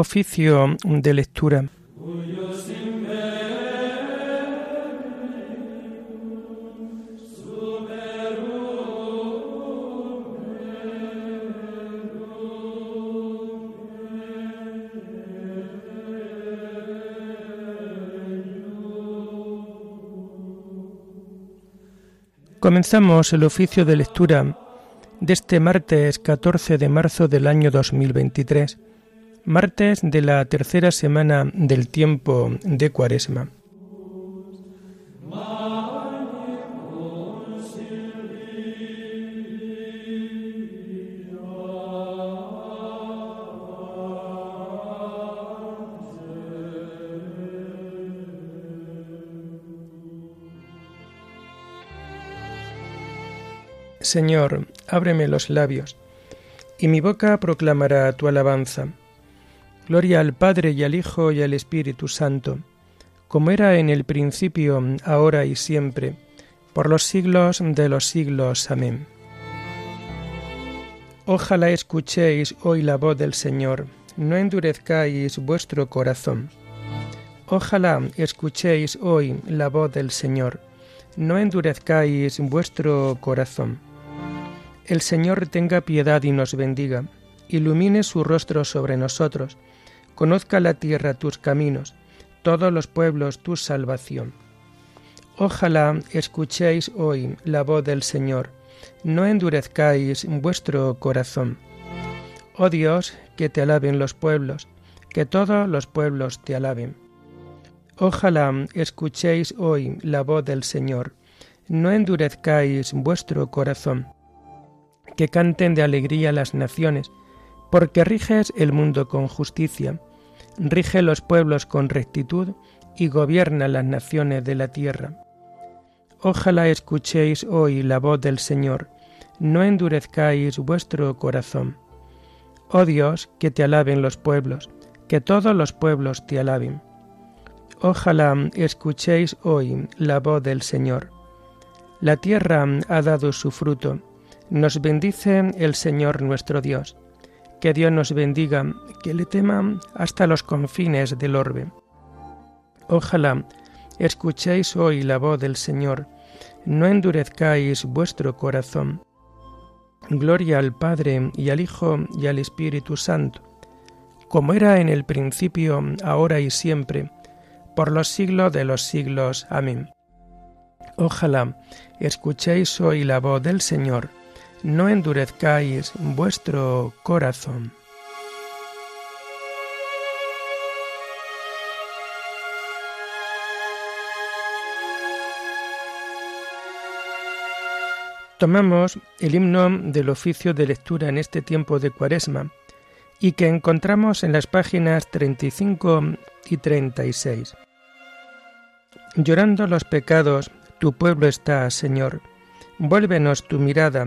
Oficio de lectura. Comenzamos el oficio de lectura de este martes 14 de marzo del año 2023, martes de la tercera semana del tiempo de Cuaresma. Señor, ábreme los labios, y mi boca proclamará tu alabanza. Gloria al Padre y al Hijo y al Espíritu Santo, como era en el principio, ahora y siempre, por los siglos de los siglos. Amén. Ojalá escuchéis hoy la voz del Señor, no endurezcáis vuestro corazón. Ojalá escuchéis hoy la voz del Señor, no endurezcáis vuestro corazón. El Señor tenga piedad y nos bendiga, ilumine su rostro sobre nosotros, conozca la tierra tus caminos, todos los pueblos tu salvación. Ojalá escuchéis hoy la voz del Señor, no endurezcáis vuestro corazón. Oh Dios, que te alaben los pueblos, que todos los pueblos te alaben. Ojalá escuchéis hoy la voz del Señor, no endurezcáis vuestro corazón que canten de alegría las naciones, porque riges el mundo con justicia, rige los pueblos con rectitud y gobierna las naciones de la tierra. Ojalá escuchéis hoy la voz del Señor, no endurezcáis vuestro corazón. Oh Dios, que te alaben los pueblos, que todos los pueblos te alaben. Ojalá escuchéis hoy la voz del Señor. La tierra ha dado su fruto, nos bendice el Señor nuestro Dios. Que Dios nos bendiga, que le tema hasta los confines del orbe. Ojalá escuchéis hoy la voz del Señor, no endurezcáis vuestro corazón. Gloria al Padre y al Hijo y al Espíritu Santo, como era en el principio, ahora y siempre, por los siglos de los siglos. Amén. Ojalá escuchéis hoy la voz del Señor, no endurezcáis vuestro corazón. Tomamos el himno del oficio de lectura en este tiempo de Cuaresma y que encontramos en las páginas 35 y 36. Llorando los pecados, tu pueblo está, Señor. Vuélvenos tu mirada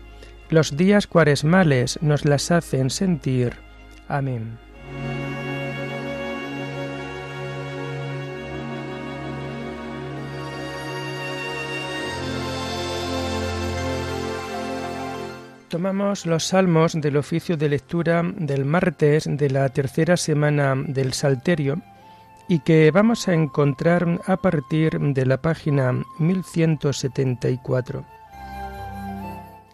los días cuaresmales nos las hacen sentir. Amén. Tomamos los salmos del oficio de lectura del martes de la tercera semana del Salterio y que vamos a encontrar a partir de la página 1174.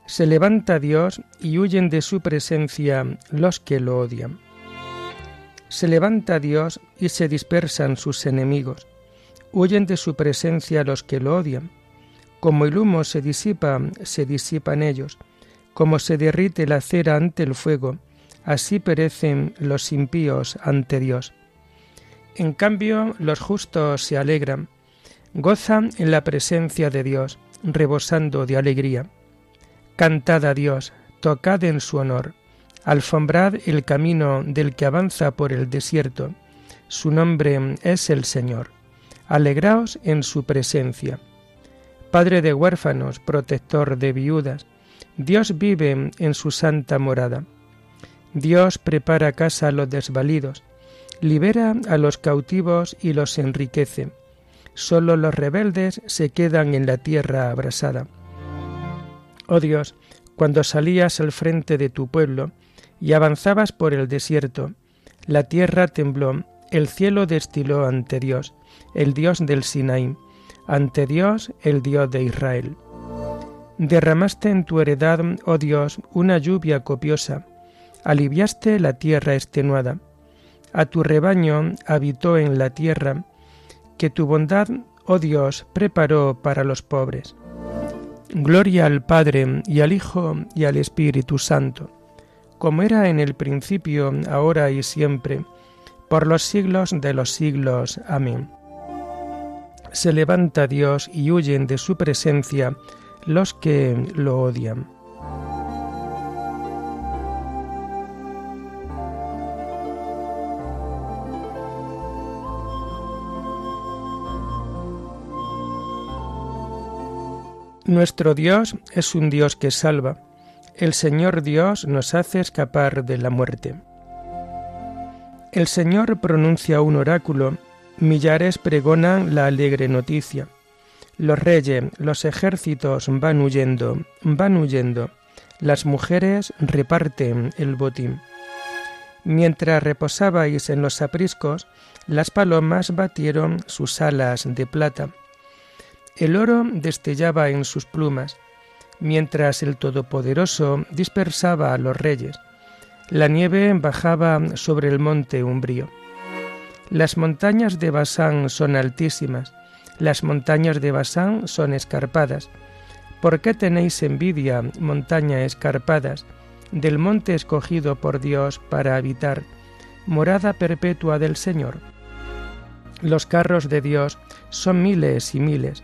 Se levanta Dios y huyen de su presencia los que lo odian. Se levanta Dios y se dispersan sus enemigos. Huyen de su presencia los que lo odian. Como el humo se disipa, se disipan ellos. Como se derrite la cera ante el fuego, así perecen los impíos ante Dios. En cambio, los justos se alegran, gozan en la presencia de Dios, rebosando de alegría. Cantad a Dios, tocad en su honor, alfombrad el camino del que avanza por el desierto, Su nombre es el Señor. Alegraos en su presencia. Padre de huérfanos, protector de viudas, Dios vive en su santa morada. Dios prepara casa a los desvalidos, libera a los cautivos y los enriquece. Solo los rebeldes se quedan en la tierra abrasada. Oh Dios, cuando salías al frente de tu pueblo y avanzabas por el desierto, la tierra tembló, el cielo destiló ante Dios, el Dios del Sinaí, ante Dios, el Dios de Israel. Derramaste en tu heredad, oh Dios, una lluvia copiosa, aliviaste la tierra extenuada. A tu rebaño habitó en la tierra, que tu bondad, oh Dios, preparó para los pobres. Gloria al Padre y al Hijo y al Espíritu Santo, como era en el principio, ahora y siempre, por los siglos de los siglos. Amén. Se levanta Dios y huyen de su presencia los que lo odian. Nuestro Dios es un Dios que salva. El Señor Dios nos hace escapar de la muerte. El Señor pronuncia un oráculo, millares pregonan la alegre noticia. Los reyes, los ejércitos van huyendo, van huyendo. Las mujeres reparten el botín. Mientras reposabais en los apriscos, las palomas batieron sus alas de plata el oro destellaba en sus plumas, mientras el Todopoderoso dispersaba a los reyes. La nieve bajaba sobre el monte umbrío. Las montañas de Basán son altísimas, las montañas de Basán son escarpadas. ¿Por qué tenéis envidia, montañas escarpadas, del monte escogido por Dios para habitar, morada perpetua del Señor? Los carros de Dios son miles y miles,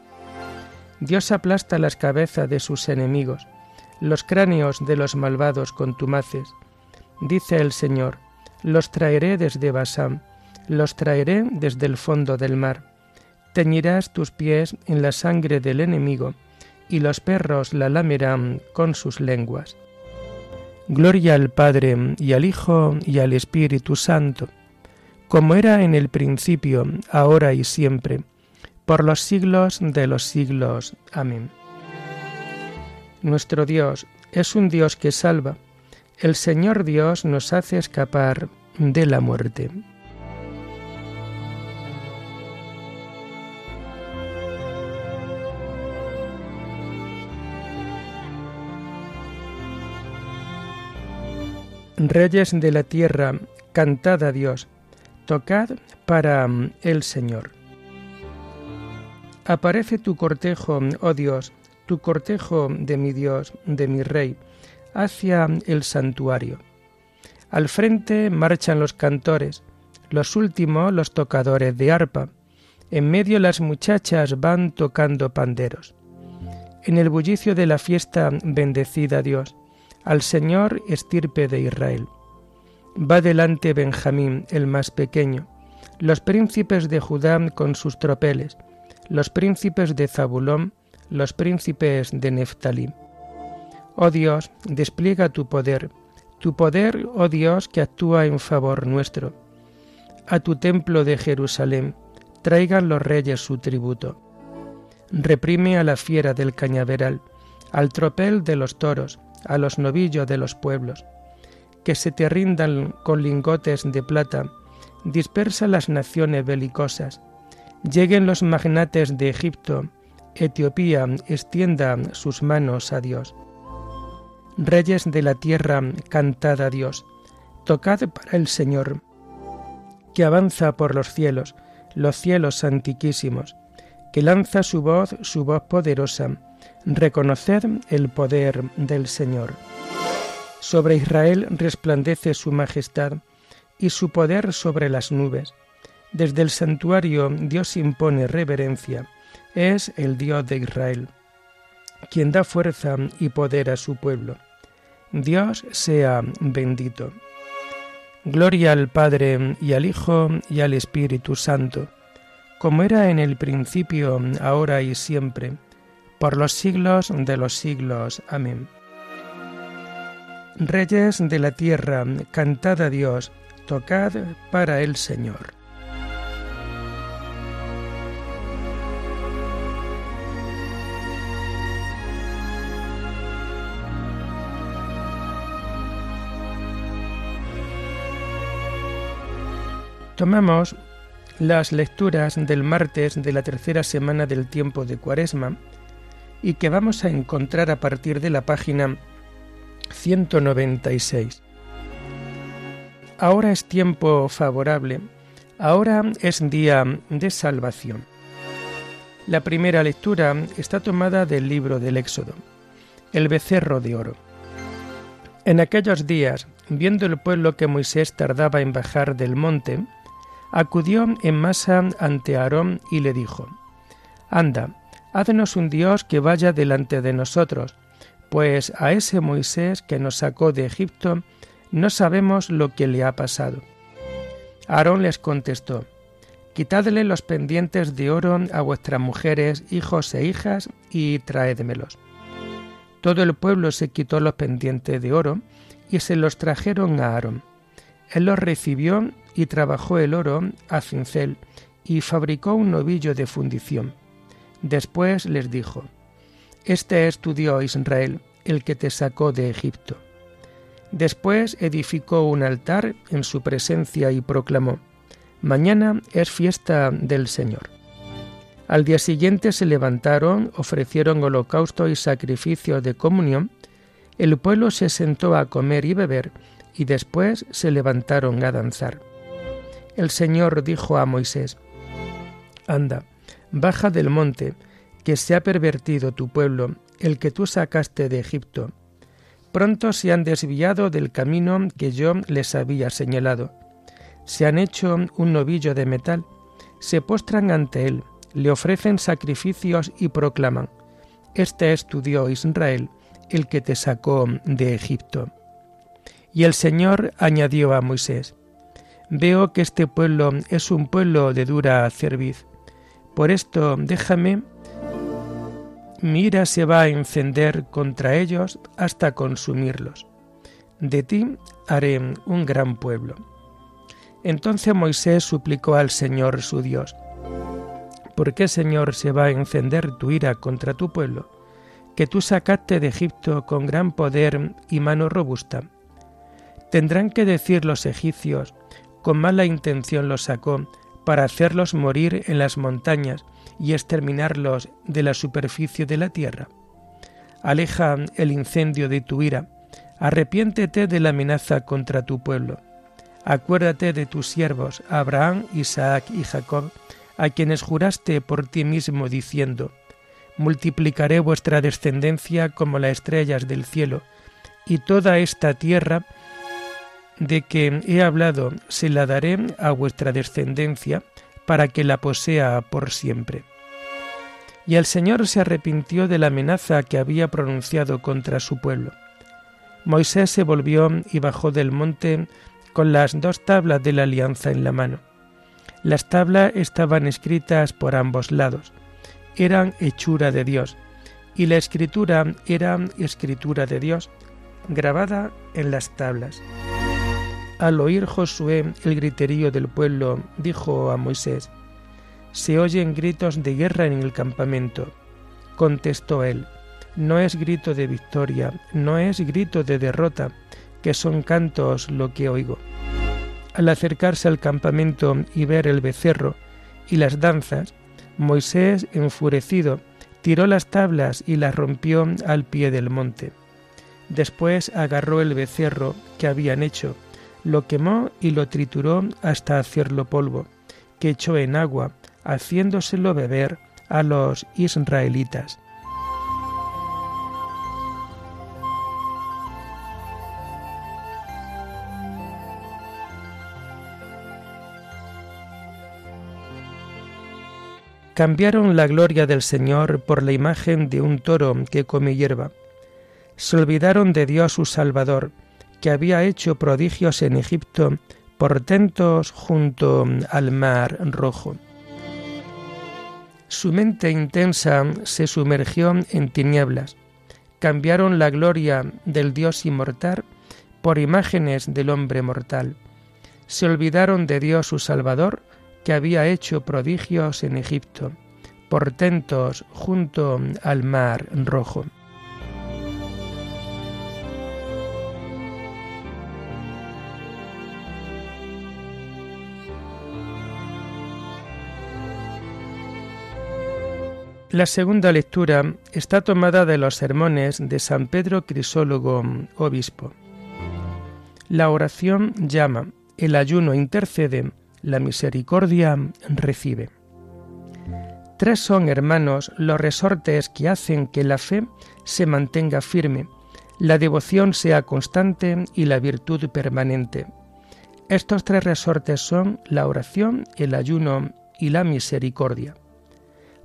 Dios aplasta las cabezas de sus enemigos, los cráneos de los malvados contumaces. Dice el Señor, los traeré desde Basán, los traeré desde el fondo del mar. Teñirás tus pies en la sangre del enemigo, y los perros la lamerán con sus lenguas. Gloria al Padre y al Hijo y al Espíritu Santo, como era en el principio, ahora y siempre, por los siglos de los siglos. Amén. Nuestro Dios es un Dios que salva. El Señor Dios nos hace escapar de la muerte. Reyes de la tierra, cantad a Dios, tocad para el Señor. Aparece tu cortejo, oh Dios, tu cortejo de mi Dios, de mi Rey, hacia el santuario. Al frente marchan los cantores, los últimos los tocadores de arpa, en medio las muchachas van tocando panderos. En el bullicio de la fiesta bendecida Dios, al Señor estirpe de Israel. Va delante Benjamín, el más pequeño, los príncipes de Judá con sus tropeles, los príncipes de Zabulón, los príncipes de Neftalí. Oh Dios, despliega tu poder, tu poder, oh Dios, que actúa en favor nuestro. A tu templo de Jerusalén traigan los reyes su tributo. Reprime a la fiera del cañaveral, al tropel de los toros, a los novillos de los pueblos. Que se te rindan con lingotes de plata, dispersa las naciones belicosas, Lleguen los magnates de Egipto, Etiopía extienda sus manos a Dios. Reyes de la tierra, cantad a Dios, tocad para el Señor, que avanza por los cielos, los cielos antiquísimos, que lanza su voz, su voz poderosa, reconoced el poder del Señor. Sobre Israel resplandece su majestad y su poder sobre las nubes. Desde el santuario Dios impone reverencia, es el Dios de Israel, quien da fuerza y poder a su pueblo. Dios sea bendito. Gloria al Padre y al Hijo y al Espíritu Santo, como era en el principio, ahora y siempre, por los siglos de los siglos. Amén. Reyes de la tierra, cantad a Dios, tocad para el Señor. Tomamos las lecturas del martes de la tercera semana del tiempo de Cuaresma y que vamos a encontrar a partir de la página 196. Ahora es tiempo favorable, ahora es día de salvación. La primera lectura está tomada del libro del Éxodo, el becerro de oro. En aquellos días, viendo el pueblo que Moisés tardaba en bajar del monte, acudió en masa ante Aarón y le dijo, Anda, haznos un Dios que vaya delante de nosotros, pues a ese Moisés que nos sacó de Egipto no sabemos lo que le ha pasado. Aarón les contestó, Quitadle los pendientes de oro a vuestras mujeres, hijos e hijas, y traédmelos. Todo el pueblo se quitó los pendientes de oro y se los trajeron a Aarón. Él los recibió y trabajó el oro a cincel y fabricó un novillo de fundición. Después les dijo, Este es tu Dios Israel, el que te sacó de Egipto. Después edificó un altar en su presencia y proclamó, Mañana es fiesta del Señor. Al día siguiente se levantaron, ofrecieron holocausto y sacrificio de comunión, el pueblo se sentó a comer y beber, y después se levantaron a danzar el Señor dijo a Moisés, Anda, baja del monte, que se ha pervertido tu pueblo, el que tú sacaste de Egipto. Pronto se han desviado del camino que yo les había señalado. Se han hecho un novillo de metal, se postran ante él, le ofrecen sacrificios y proclaman, Este es tu Dios Israel, el que te sacó de Egipto. Y el Señor añadió a Moisés, Veo que este pueblo es un pueblo de dura cerviz. Por esto déjame, mi ira se va a encender contra ellos hasta consumirlos. De ti haré un gran pueblo. Entonces Moisés suplicó al Señor su Dios, ¿por qué Señor se va a encender tu ira contra tu pueblo, que tú sacaste de Egipto con gran poder y mano robusta? Tendrán que decir los egipcios, con mala intención los sacó para hacerlos morir en las montañas y exterminarlos de la superficie de la tierra. Aleja el incendio de tu ira, arrepiéntete de la amenaza contra tu pueblo. Acuérdate de tus siervos, Abraham, Isaac y Jacob, a quienes juraste por ti mismo diciendo, Multiplicaré vuestra descendencia como las estrellas del cielo, y toda esta tierra de que he hablado se la daré a vuestra descendencia para que la posea por siempre. Y el Señor se arrepintió de la amenaza que había pronunciado contra su pueblo. Moisés se volvió y bajó del monte con las dos tablas de la alianza en la mano. Las tablas estaban escritas por ambos lados, eran hechura de Dios, y la escritura era escritura de Dios, grabada en las tablas. Al oír Josué el griterío del pueblo, dijo a Moisés, Se oyen gritos de guerra en el campamento. Contestó él, No es grito de victoria, no es grito de derrota, que son cantos lo que oigo. Al acercarse al campamento y ver el becerro y las danzas, Moisés, enfurecido, tiró las tablas y las rompió al pie del monte. Después agarró el becerro que habían hecho, lo quemó y lo trituró hasta hacerlo polvo, que echó en agua, haciéndoselo beber a los israelitas. Cambiaron la gloria del Señor por la imagen de un toro que come hierba. Se olvidaron de Dios su Salvador, que había hecho prodigios en Egipto, portentos junto al mar rojo. Su mente intensa se sumergió en tinieblas. Cambiaron la gloria del Dios inmortal por imágenes del hombre mortal. Se olvidaron de Dios su Salvador, que había hecho prodigios en Egipto, portentos junto al mar rojo. La segunda lectura está tomada de los sermones de San Pedro Crisólogo, obispo. La oración llama, el ayuno intercede, la misericordia recibe. Tres son, hermanos, los resortes que hacen que la fe se mantenga firme, la devoción sea constante y la virtud permanente. Estos tres resortes son la oración, el ayuno y la misericordia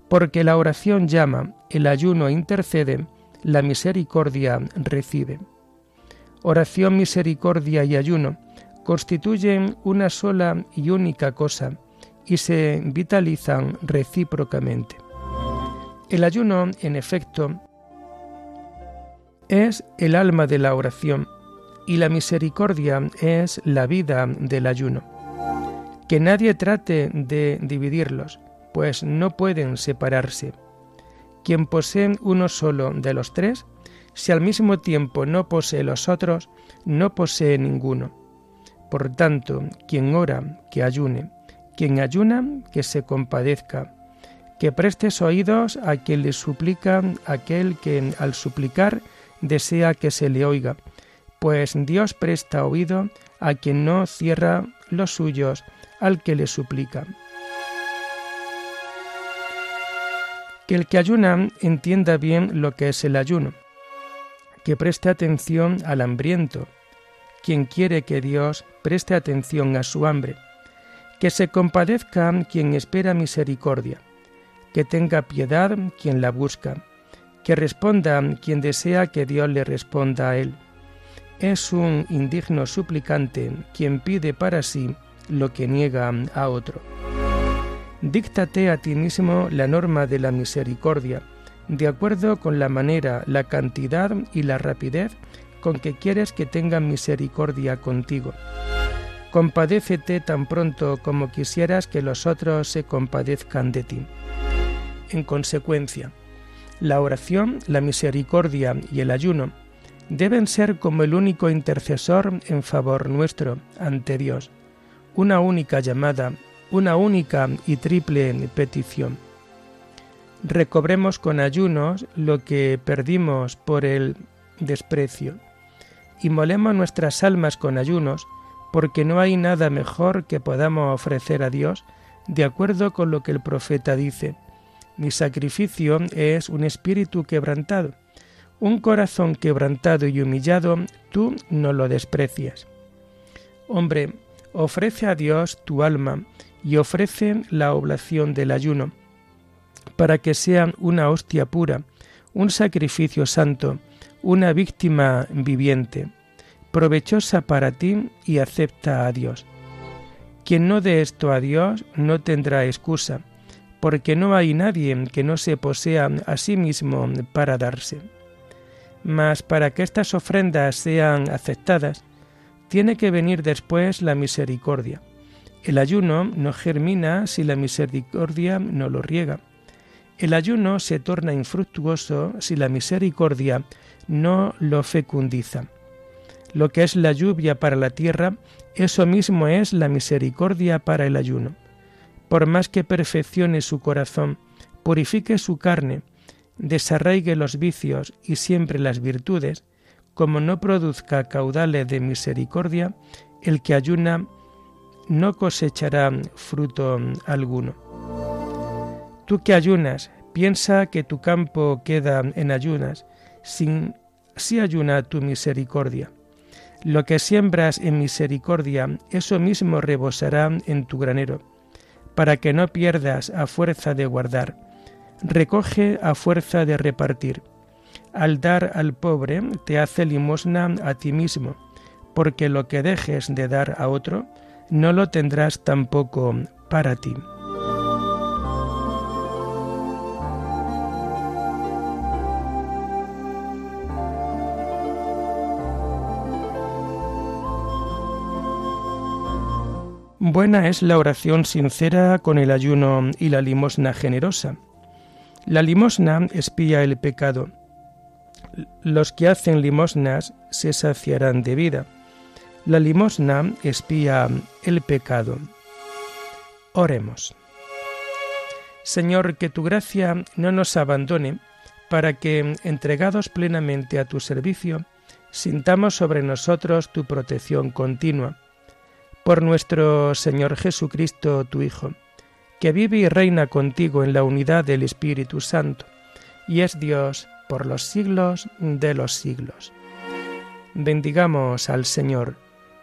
porque la oración llama, el ayuno intercede, la misericordia recibe. Oración, misericordia y ayuno constituyen una sola y única cosa y se vitalizan recíprocamente. El ayuno, en efecto, es el alma de la oración y la misericordia es la vida del ayuno. Que nadie trate de dividirlos, pues no pueden separarse. Quien posee uno solo de los tres, si al mismo tiempo no posee los otros, no posee ninguno. Por tanto, quien ora, que ayune, quien ayuna, que se compadezca, que prestes oídos a quien le suplica, aquel que al suplicar desea que se le oiga, pues Dios presta oído a quien no cierra los suyos al que le suplica. Que el que ayuna entienda bien lo que es el ayuno, que preste atención al hambriento, quien quiere que Dios preste atención a su hambre, que se compadezca quien espera misericordia, que tenga piedad quien la busca, que responda quien desea que Dios le responda a él. Es un indigno suplicante quien pide para sí lo que niega a otro. Díctate a ti mismo la norma de la misericordia, de acuerdo con la manera, la cantidad y la rapidez con que quieres que tengan misericordia contigo. Compadécete tan pronto como quisieras que los otros se compadezcan de ti. En consecuencia, la oración, la misericordia y el ayuno deben ser como el único intercesor en favor nuestro ante Dios, una única llamada una única y triple petición. Recobremos con ayunos lo que perdimos por el desprecio, y molemos nuestras almas con ayunos, porque no hay nada mejor que podamos ofrecer a Dios, de acuerdo con lo que el profeta dice. Mi sacrificio es un espíritu quebrantado, un corazón quebrantado y humillado, tú no lo desprecias. Hombre, ofrece a Dios tu alma, y ofrecen la oblación del ayuno, para que sean una hostia pura, un sacrificio santo, una víctima viviente, provechosa para ti y acepta a Dios. Quien no dé esto a Dios no tendrá excusa, porque no hay nadie que no se posea a sí mismo para darse. Mas para que estas ofrendas sean aceptadas, tiene que venir después la misericordia el ayuno no germina si la misericordia no lo riega. El ayuno se torna infructuoso si la misericordia no lo fecundiza. Lo que es la lluvia para la tierra, eso mismo es la misericordia para el ayuno. Por más que perfeccione su corazón, purifique su carne, desarraigue los vicios y siempre las virtudes, como no produzca caudales de misericordia, el que ayuna no cosechará fruto alguno. Tú que ayunas, piensa que tu campo queda en ayunas, sin si ayuna tu misericordia. Lo que siembras en misericordia, eso mismo rebosará en tu granero, para que no pierdas a fuerza de guardar. Recoge a fuerza de repartir. Al dar al pobre te hace limosna a ti mismo, porque lo que dejes de dar a otro, no lo tendrás tampoco para ti. Buena es la oración sincera con el ayuno y la limosna generosa. La limosna espía el pecado. Los que hacen limosnas se saciarán de vida. La limosna espía el pecado. Oremos. Señor, que tu gracia no nos abandone, para que, entregados plenamente a tu servicio, sintamos sobre nosotros tu protección continua. Por nuestro Señor Jesucristo, tu Hijo, que vive y reina contigo en la unidad del Espíritu Santo, y es Dios por los siglos de los siglos. Bendigamos al Señor